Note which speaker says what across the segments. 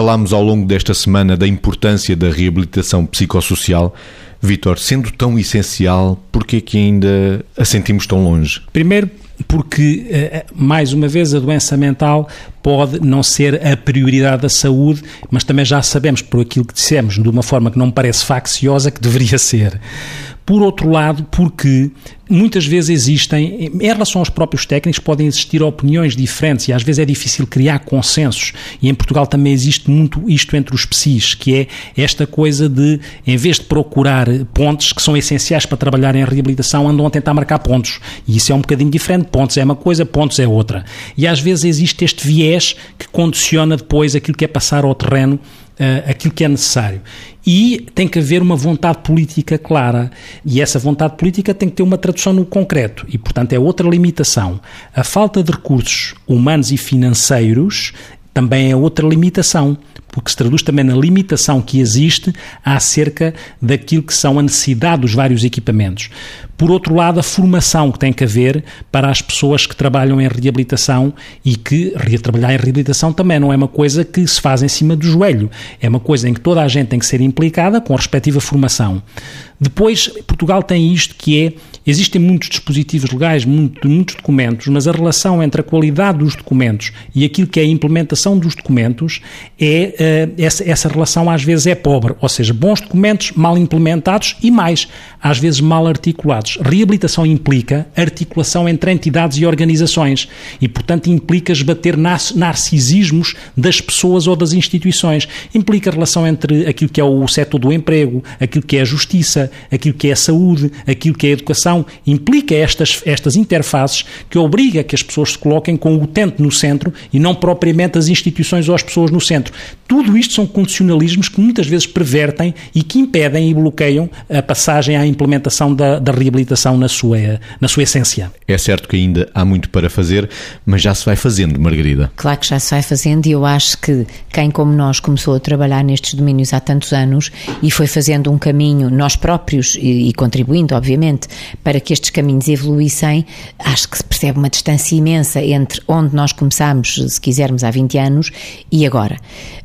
Speaker 1: Falámos ao longo desta semana da importância da reabilitação psicossocial. Vitor, sendo tão essencial, por que ainda a sentimos tão longe?
Speaker 2: Primeiro, porque, eh, mais uma vez, a doença mental pode não ser a prioridade da saúde, mas também já sabemos, por aquilo que dissemos, de uma forma que não parece facciosa, que deveria ser. Por outro lado, porque muitas vezes existem, em relação aos próprios técnicos, podem existir opiniões diferentes e às vezes é difícil criar consensos. E em Portugal também existe muito isto entre os PSIs, que é esta coisa de, em vez de procurar pontos que são essenciais para trabalhar em reabilitação, andam a tentar marcar pontos. E isso é um bocadinho diferente. Pontos é uma coisa, pontos é outra. E às vezes existe este viés que condiciona depois aquilo que é passar ao terreno uh, aquilo que é necessário. E tem que haver uma vontade política clara. E essa vontade política tem que ter uma tradução no concreto. E, portanto, é outra limitação. A falta de recursos humanos e financeiros também é outra limitação porque se traduz também na limitação que existe acerca daquilo que são a necessidade dos vários equipamentos. Por outro lado, a formação que tem que haver para as pessoas que trabalham em reabilitação e que trabalhar em reabilitação também não é uma coisa que se faz em cima do joelho, é uma coisa em que toda a gente tem que ser implicada com a respectiva formação. Depois, Portugal tem isto que é, existem muitos dispositivos legais, muito, muitos documentos, mas a relação entre a qualidade dos documentos e aquilo que é a implementação dos documentos é uh, essa, essa relação às vezes é pobre, ou seja, bons documentos mal implementados e mais, às vezes mal articulados. Reabilitação implica articulação entre entidades e organizações e, portanto, implica esbater narcisismos das pessoas ou das instituições. Implica relação entre aquilo que é o setor do emprego, aquilo que é a justiça, aquilo que é a saúde, aquilo que é a educação. Implica estas, estas interfaces que obriga que as pessoas se coloquem com o utente no centro e não propriamente as instituições ou as pessoas no centro. Tudo isto são condicionalismos que muitas vezes pervertem e que impedem e bloqueiam a passagem à implementação da, da reabilitação na sua, na sua essência.
Speaker 1: É certo que ainda há muito para fazer, mas já se vai fazendo, Margarida.
Speaker 3: Claro que já se vai fazendo e eu acho que quem como nós começou a trabalhar nestes domínios há tantos anos e foi fazendo um caminho, nós próprios, e, e contribuindo, obviamente, para que estes caminhos evoluíssem, acho que se percebe uma distância imensa entre onde nós começámos, se quisermos, há 20 anos e agora.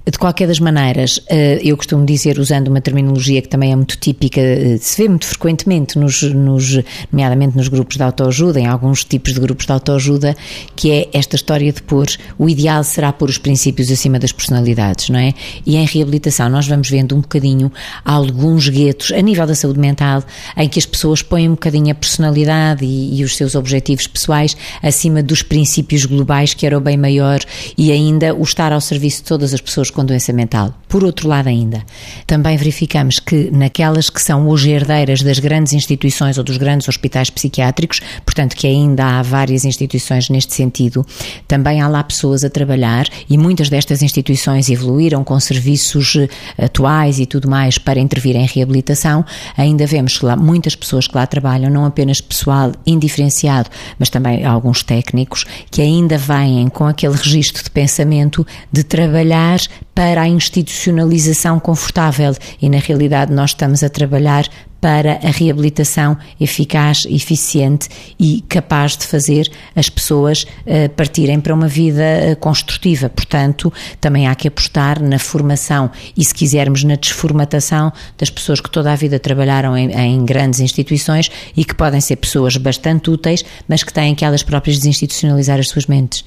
Speaker 3: De qualquer das maneiras, eh, eu costumo dizer, usando uma terminologia que também é muito típica, eh, se vê muito frequentemente, nos, nos, nomeadamente nos grupos de autoajuda, em alguns tipos de grupos de autoajuda, que é esta história de pôr, o ideal será pôr os princípios acima das personalidades, não é? E em reabilitação nós vamos vendo um bocadinho alguns guetos a nível da saúde mental, em que as pessoas põem um bocadinho a personalidade e, e os seus objetivos pessoais acima dos princípios globais, que era o bem maior, e ainda o estar ao serviço de todas as pessoas com doença mental. Por outro lado, ainda, também verificamos que naquelas que são hoje herdeiras das grandes instituições ou dos grandes hospitais psiquiátricos, portanto, que ainda há várias instituições neste sentido, também há lá pessoas a trabalhar e muitas destas instituições evoluíram com serviços eh, atuais e tudo mais para intervir em reabilitação. Ainda vemos que lá muitas pessoas que lá trabalham, não apenas pessoal indiferenciado, mas também alguns técnicos que ainda vêm com aquele registro de pensamento de trabalhar para a institucionalização confortável. E na realidade nós estamos a trabalhar para a reabilitação eficaz, eficiente e capaz de fazer as pessoas uh, partirem para uma vida uh, construtiva. Portanto, também há que apostar na formação e, se quisermos, na desformatação das pessoas que toda a vida trabalharam em, em grandes instituições e que podem ser pessoas bastante úteis, mas que têm que elas próprias desinstitucionalizar as suas mentes.